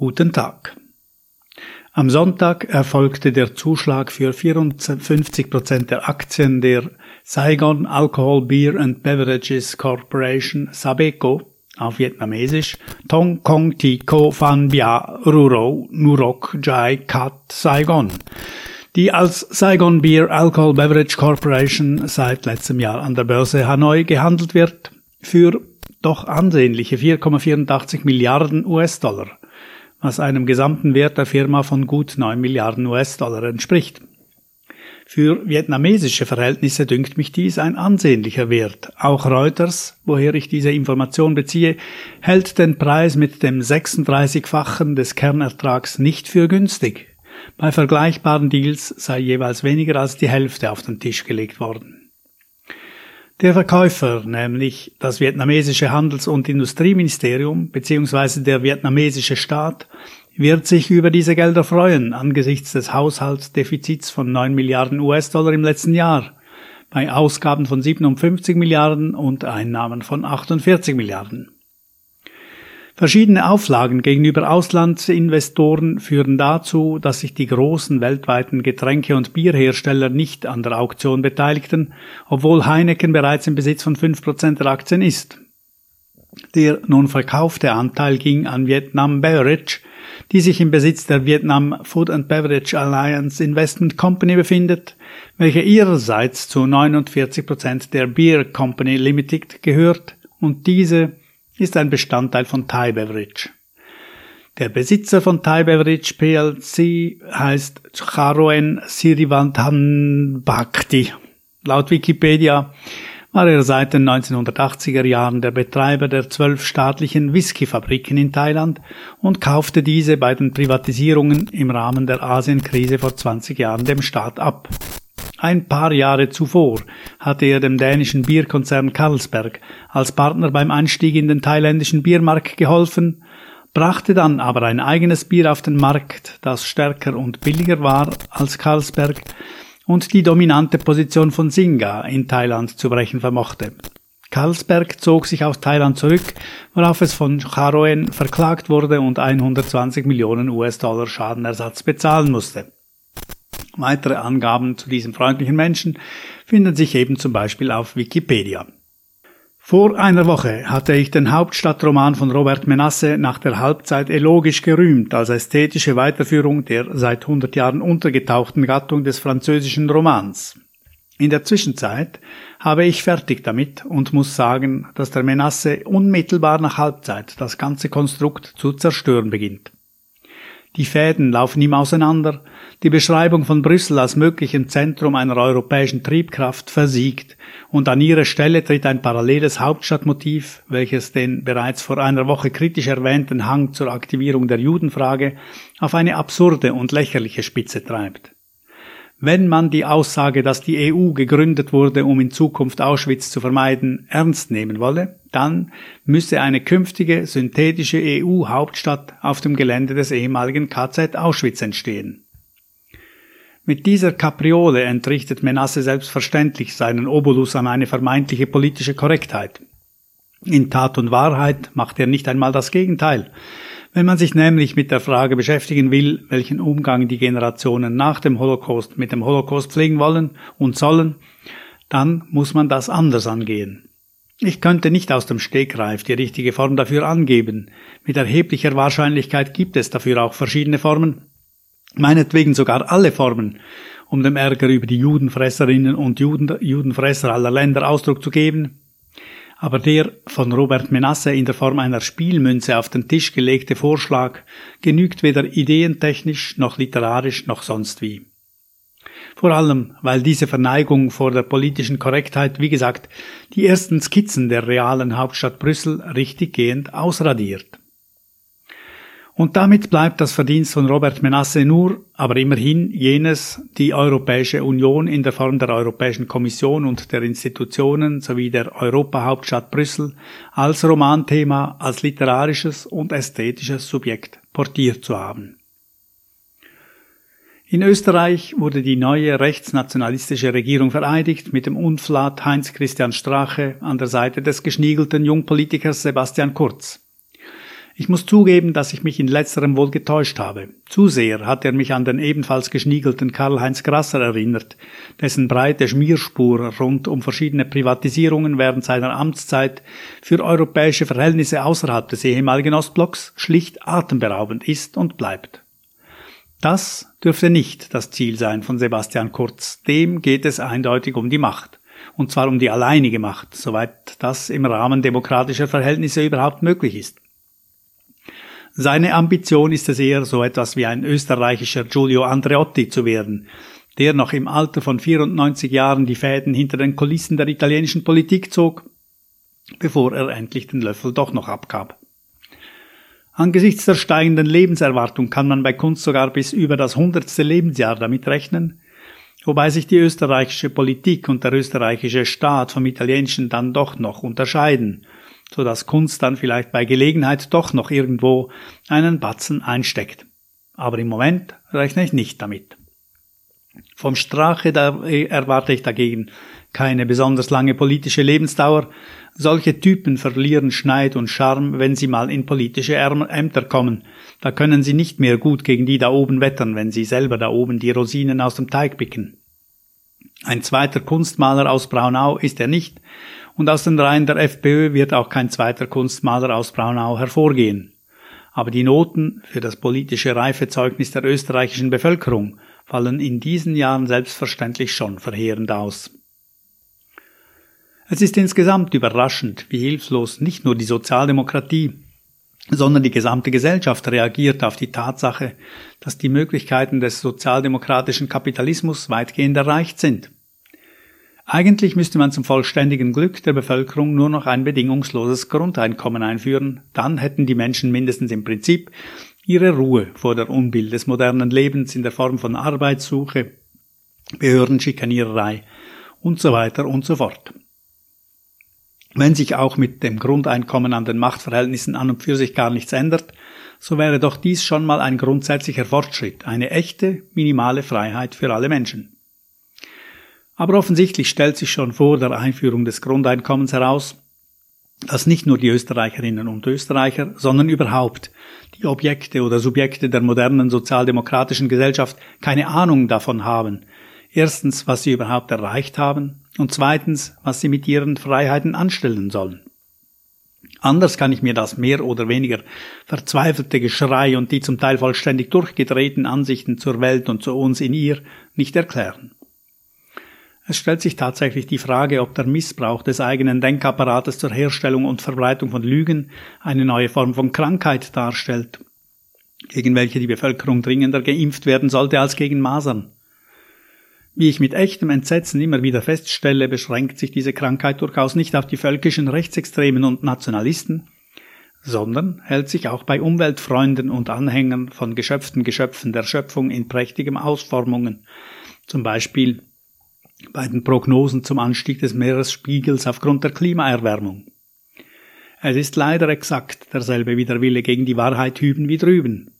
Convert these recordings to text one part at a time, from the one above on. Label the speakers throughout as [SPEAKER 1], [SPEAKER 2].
[SPEAKER 1] Guten Tag. Am Sonntag erfolgte der Zuschlag für 54 Prozent der Aktien der Saigon Alcohol Beer and Beverages Corporation Sabeco auf Vietnamesisch Tong Kong Ti Co Phan Bia Ruro Nurok Jai Kat Saigon, die als Saigon Beer Alcohol Beverage Corporation seit letztem Jahr an der Börse Hanoi gehandelt wird, für doch ansehnliche 4,84 Milliarden US-Dollar was einem gesamten Wert der Firma von gut 9 Milliarden US-Dollar entspricht. Für vietnamesische Verhältnisse dünkt mich dies ein ansehnlicher Wert. Auch Reuters, woher ich diese Information beziehe, hält den Preis mit dem 36-fachen des Kernertrags nicht für günstig. Bei vergleichbaren Deals sei jeweils weniger als die Hälfte auf den Tisch gelegt worden. Der Verkäufer, nämlich das vietnamesische Handels- und Industrieministerium bzw. der vietnamesische Staat, wird sich über diese Gelder freuen angesichts des Haushaltsdefizits von 9 Milliarden US-Dollar im letzten Jahr, bei Ausgaben von 57 Milliarden und Einnahmen von 48 Milliarden. Verschiedene Auflagen gegenüber Auslandsinvestoren führen dazu, dass sich die großen weltweiten Getränke- und Bierhersteller nicht an der Auktion beteiligten, obwohl Heineken bereits im Besitz von 5% der Aktien ist. Der nun verkaufte Anteil ging an Vietnam Beverage, die sich im Besitz der Vietnam Food and Beverage Alliance Investment Company befindet, welche ihrerseits zu 49% der Beer Company Limited gehört und diese ist ein Bestandteil von Thai Beverage. Der Besitzer von Thai Beverage PLC heißt Charoen Sirivanthan Bhakti. Laut Wikipedia war er seit den 1980er Jahren der Betreiber der zwölf staatlichen Whiskyfabriken in Thailand und kaufte diese bei den Privatisierungen im Rahmen der Asienkrise vor 20 Jahren dem Staat ab. Ein paar Jahre zuvor hatte er dem dänischen Bierkonzern Carlsberg als Partner beim Einstieg in den thailändischen Biermarkt geholfen, brachte dann aber ein eigenes Bier auf den Markt, das stärker und billiger war als Carlsberg und die dominante Position von Singa in Thailand zu brechen vermochte. Carlsberg zog sich aus Thailand zurück, worauf es von Charoen verklagt wurde und 120 Millionen US-Dollar Schadenersatz bezahlen musste. Weitere Angaben zu diesem freundlichen Menschen finden sich eben zum Beispiel auf Wikipedia. Vor einer Woche hatte ich den Hauptstadtroman von Robert Menasse nach der Halbzeit elogisch gerühmt als ästhetische Weiterführung der seit 100 Jahren untergetauchten Gattung des französischen Romans. In der Zwischenzeit habe ich fertig damit und muss sagen, dass der Menasse unmittelbar nach Halbzeit das ganze Konstrukt zu zerstören beginnt. Die Fäden laufen ihm auseinander, die Beschreibung von Brüssel als möglichem Zentrum einer europäischen Triebkraft versiegt, und an ihre Stelle tritt ein paralleles Hauptstadtmotiv, welches den bereits vor einer Woche kritisch erwähnten Hang zur Aktivierung der Judenfrage auf eine absurde und lächerliche Spitze treibt. Wenn man die Aussage, dass die EU gegründet wurde, um in Zukunft Auschwitz zu vermeiden, ernst nehmen wolle, dann müsse eine künftige synthetische EU-Hauptstadt auf dem Gelände des ehemaligen KZ Auschwitz entstehen. Mit dieser Kapriole entrichtet Menasse selbstverständlich seinen Obolus an eine vermeintliche politische Korrektheit. In Tat und Wahrheit macht er nicht einmal das Gegenteil. Wenn man sich nämlich mit der Frage beschäftigen will, welchen Umgang die Generationen nach dem Holocaust mit dem Holocaust pflegen wollen und sollen, dann muss man das anders angehen. Ich könnte nicht aus dem Stegreif die richtige Form dafür angeben. Mit erheblicher Wahrscheinlichkeit gibt es dafür auch verschiedene Formen, meinetwegen sogar alle Formen, um dem Ärger über die Judenfresserinnen und Juden, Judenfresser aller Länder Ausdruck zu geben aber der von Robert Menasse in der Form einer Spielmünze auf den Tisch gelegte Vorschlag genügt weder ideentechnisch noch literarisch noch sonst wie. Vor allem, weil diese Verneigung vor der politischen Korrektheit, wie gesagt, die ersten Skizzen der realen Hauptstadt Brüssel richtiggehend ausradiert. Und damit bleibt das Verdienst von Robert Menasse nur, aber immerhin jenes, die Europäische Union in der Form der Europäischen Kommission und der Institutionen sowie der Europahauptstadt Brüssel als Romanthema, als literarisches und ästhetisches Subjekt portiert zu haben. In Österreich wurde die neue rechtsnationalistische Regierung vereidigt mit dem Unflat Heinz Christian Strache an der Seite des geschniegelten Jungpolitikers Sebastian Kurz. Ich muss zugeben, dass ich mich in letzterem wohl getäuscht habe. Zu sehr hat er mich an den ebenfalls geschniegelten Karl-Heinz Grasser erinnert, dessen breite Schmierspur rund um verschiedene Privatisierungen während seiner Amtszeit für europäische Verhältnisse außerhalb des ehemaligen Ostblocks schlicht atemberaubend ist und bleibt. Das dürfte nicht das Ziel sein von Sebastian Kurz. Dem geht es eindeutig um die Macht. Und zwar um die alleinige Macht, soweit das im Rahmen demokratischer Verhältnisse überhaupt möglich ist. Seine Ambition ist es eher, so etwas wie ein österreichischer Giulio Andreotti zu werden, der noch im Alter von 94 Jahren die Fäden hinter den Kulissen der italienischen Politik zog, bevor er endlich den Löffel doch noch abgab. Angesichts der steigenden Lebenserwartung kann man bei Kunst sogar bis über das hundertste Lebensjahr damit rechnen, wobei sich die österreichische Politik und der österreichische Staat vom italienischen dann doch noch unterscheiden – so dass Kunst dann vielleicht bei Gelegenheit doch noch irgendwo einen Batzen einsteckt. Aber im Moment rechne ich nicht damit. Vom Strache da erwarte ich dagegen keine besonders lange politische Lebensdauer. Solche Typen verlieren Schneid und Charme, wenn sie mal in politische Ämter kommen. Da können sie nicht mehr gut gegen die da oben wettern, wenn sie selber da oben die Rosinen aus dem Teig picken. Ein zweiter Kunstmaler aus Braunau ist er nicht, und aus den Reihen der FPÖ wird auch kein zweiter Kunstmaler aus Braunau hervorgehen. Aber die Noten für das politische Reifezeugnis der österreichischen Bevölkerung fallen in diesen Jahren selbstverständlich schon verheerend aus. Es ist insgesamt überraschend, wie hilflos nicht nur die Sozialdemokratie, sondern die gesamte Gesellschaft reagiert auf die Tatsache, dass die Möglichkeiten des sozialdemokratischen Kapitalismus weitgehend erreicht sind. Eigentlich müsste man zum vollständigen Glück der Bevölkerung nur noch ein bedingungsloses Grundeinkommen einführen, dann hätten die Menschen mindestens im Prinzip ihre Ruhe vor der Unbill des modernen Lebens in der Form von Arbeitssuche, Behördenschikaniererei und so weiter und so fort. Wenn sich auch mit dem Grundeinkommen an den Machtverhältnissen an und für sich gar nichts ändert, so wäre doch dies schon mal ein grundsätzlicher Fortschritt, eine echte, minimale Freiheit für alle Menschen. Aber offensichtlich stellt sich schon vor der Einführung des Grundeinkommens heraus, dass nicht nur die Österreicherinnen und Österreicher, sondern überhaupt die Objekte oder Subjekte der modernen sozialdemokratischen Gesellschaft keine Ahnung davon haben. Erstens, was sie überhaupt erreicht haben und zweitens, was sie mit ihren Freiheiten anstellen sollen. Anders kann ich mir das mehr oder weniger verzweifelte Geschrei und die zum Teil vollständig durchgedrehten Ansichten zur Welt und zu uns in ihr nicht erklären. Es stellt sich tatsächlich die Frage, ob der Missbrauch des eigenen Denkapparates zur Herstellung und Verbreitung von Lügen eine neue Form von Krankheit darstellt, gegen welche die Bevölkerung dringender geimpft werden sollte als gegen Masern. Wie ich mit echtem Entsetzen immer wieder feststelle, beschränkt sich diese Krankheit durchaus nicht auf die völkischen Rechtsextremen und Nationalisten, sondern hält sich auch bei Umweltfreunden und Anhängern von geschöpften Geschöpfen der Schöpfung in prächtigem Ausformungen, zum Beispiel bei den Prognosen zum Anstieg des Meeresspiegels aufgrund der Klimaerwärmung. Es ist leider exakt derselbe Widerwille gegen die Wahrheit hüben wie drüben.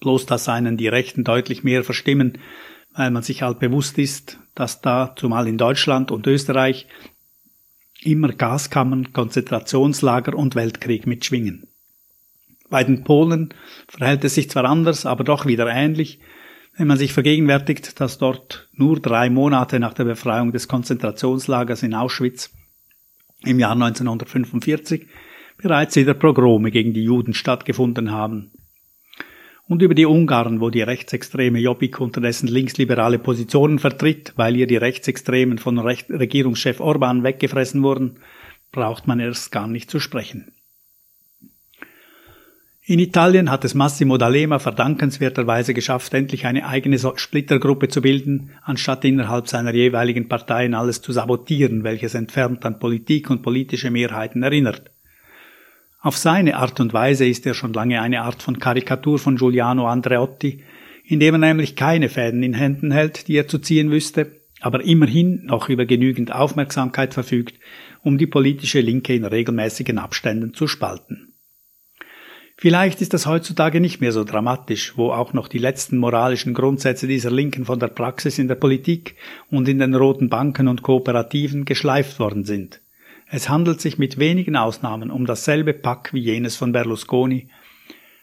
[SPEAKER 1] Bloß dass einen die Rechten deutlich mehr verstimmen, weil man sich halt bewusst ist, dass da, zumal in Deutschland und Österreich, immer Gaskammern, Konzentrationslager und Weltkrieg mitschwingen. Bei den Polen verhält es sich zwar anders, aber doch wieder ähnlich, wenn man sich vergegenwärtigt, dass dort nur drei Monate nach der Befreiung des Konzentrationslagers in Auschwitz im Jahr 1945 bereits wieder Progrome gegen die Juden stattgefunden haben. Und über die Ungarn, wo die rechtsextreme Jobbik unterdessen linksliberale Positionen vertritt, weil ihr die Rechtsextremen von Regierungschef Orban weggefressen wurden, braucht man erst gar nicht zu sprechen. In Italien hat es Massimo D'Alema verdankenswerterweise geschafft, endlich eine eigene Splittergruppe zu bilden, anstatt innerhalb seiner jeweiligen Parteien alles zu sabotieren, welches entfernt an Politik und politische Mehrheiten erinnert. Auf seine Art und Weise ist er schon lange eine Art von Karikatur von Giuliano Andreotti, indem er nämlich keine Fäden in Händen hält, die er zu ziehen wüsste, aber immerhin noch über genügend Aufmerksamkeit verfügt, um die politische Linke in regelmäßigen Abständen zu spalten. Vielleicht ist das heutzutage nicht mehr so dramatisch, wo auch noch die letzten moralischen Grundsätze dieser Linken von der Praxis in der Politik und in den roten Banken und Kooperativen geschleift worden sind. Es handelt sich mit wenigen Ausnahmen um dasselbe Pack wie jenes von Berlusconi,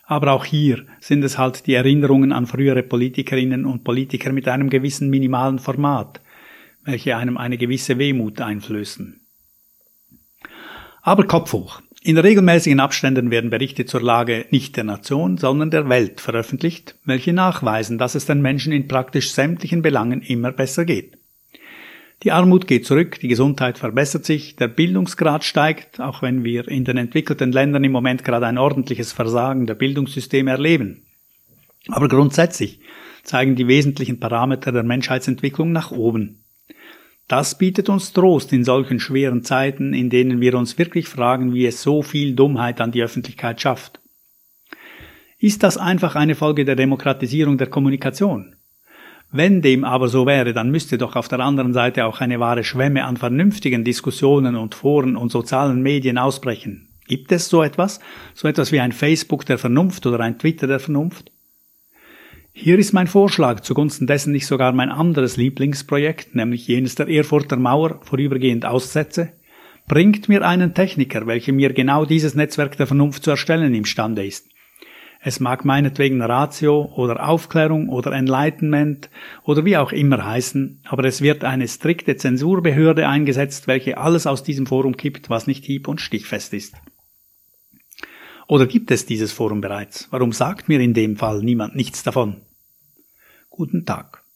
[SPEAKER 1] aber auch hier sind es halt die Erinnerungen an frühere Politikerinnen und Politiker mit einem gewissen minimalen Format, welche einem eine gewisse Wehmut einflößen. Aber Kopf hoch. In regelmäßigen Abständen werden Berichte zur Lage nicht der Nation, sondern der Welt veröffentlicht, welche nachweisen, dass es den Menschen in praktisch sämtlichen Belangen immer besser geht. Die Armut geht zurück, die Gesundheit verbessert sich, der Bildungsgrad steigt, auch wenn wir in den entwickelten Ländern im Moment gerade ein ordentliches Versagen der Bildungssysteme erleben. Aber grundsätzlich zeigen die wesentlichen Parameter der Menschheitsentwicklung nach oben. Das bietet uns Trost in solchen schweren Zeiten, in denen wir uns wirklich fragen, wie es so viel Dummheit an die Öffentlichkeit schafft. Ist das einfach eine Folge der Demokratisierung der Kommunikation? Wenn dem aber so wäre, dann müsste doch auf der anderen Seite auch eine wahre Schwemme an vernünftigen Diskussionen und Foren und sozialen Medien ausbrechen. Gibt es so etwas? So etwas wie ein Facebook der Vernunft oder ein Twitter der Vernunft? Hier ist mein Vorschlag, zugunsten dessen ich sogar mein anderes Lieblingsprojekt, nämlich jenes der Erfurter Mauer, vorübergehend aussetze. Bringt mir einen Techniker, welcher mir genau dieses Netzwerk der Vernunft zu erstellen imstande ist. Es mag meinetwegen Ratio oder Aufklärung oder Enlightenment oder wie auch immer heißen, aber es wird eine strikte Zensurbehörde eingesetzt, welche alles aus diesem Forum kippt, was nicht hieb- und stichfest ist. Oder gibt es dieses Forum bereits? Warum sagt mir in dem Fall niemand nichts davon? Guten Tag.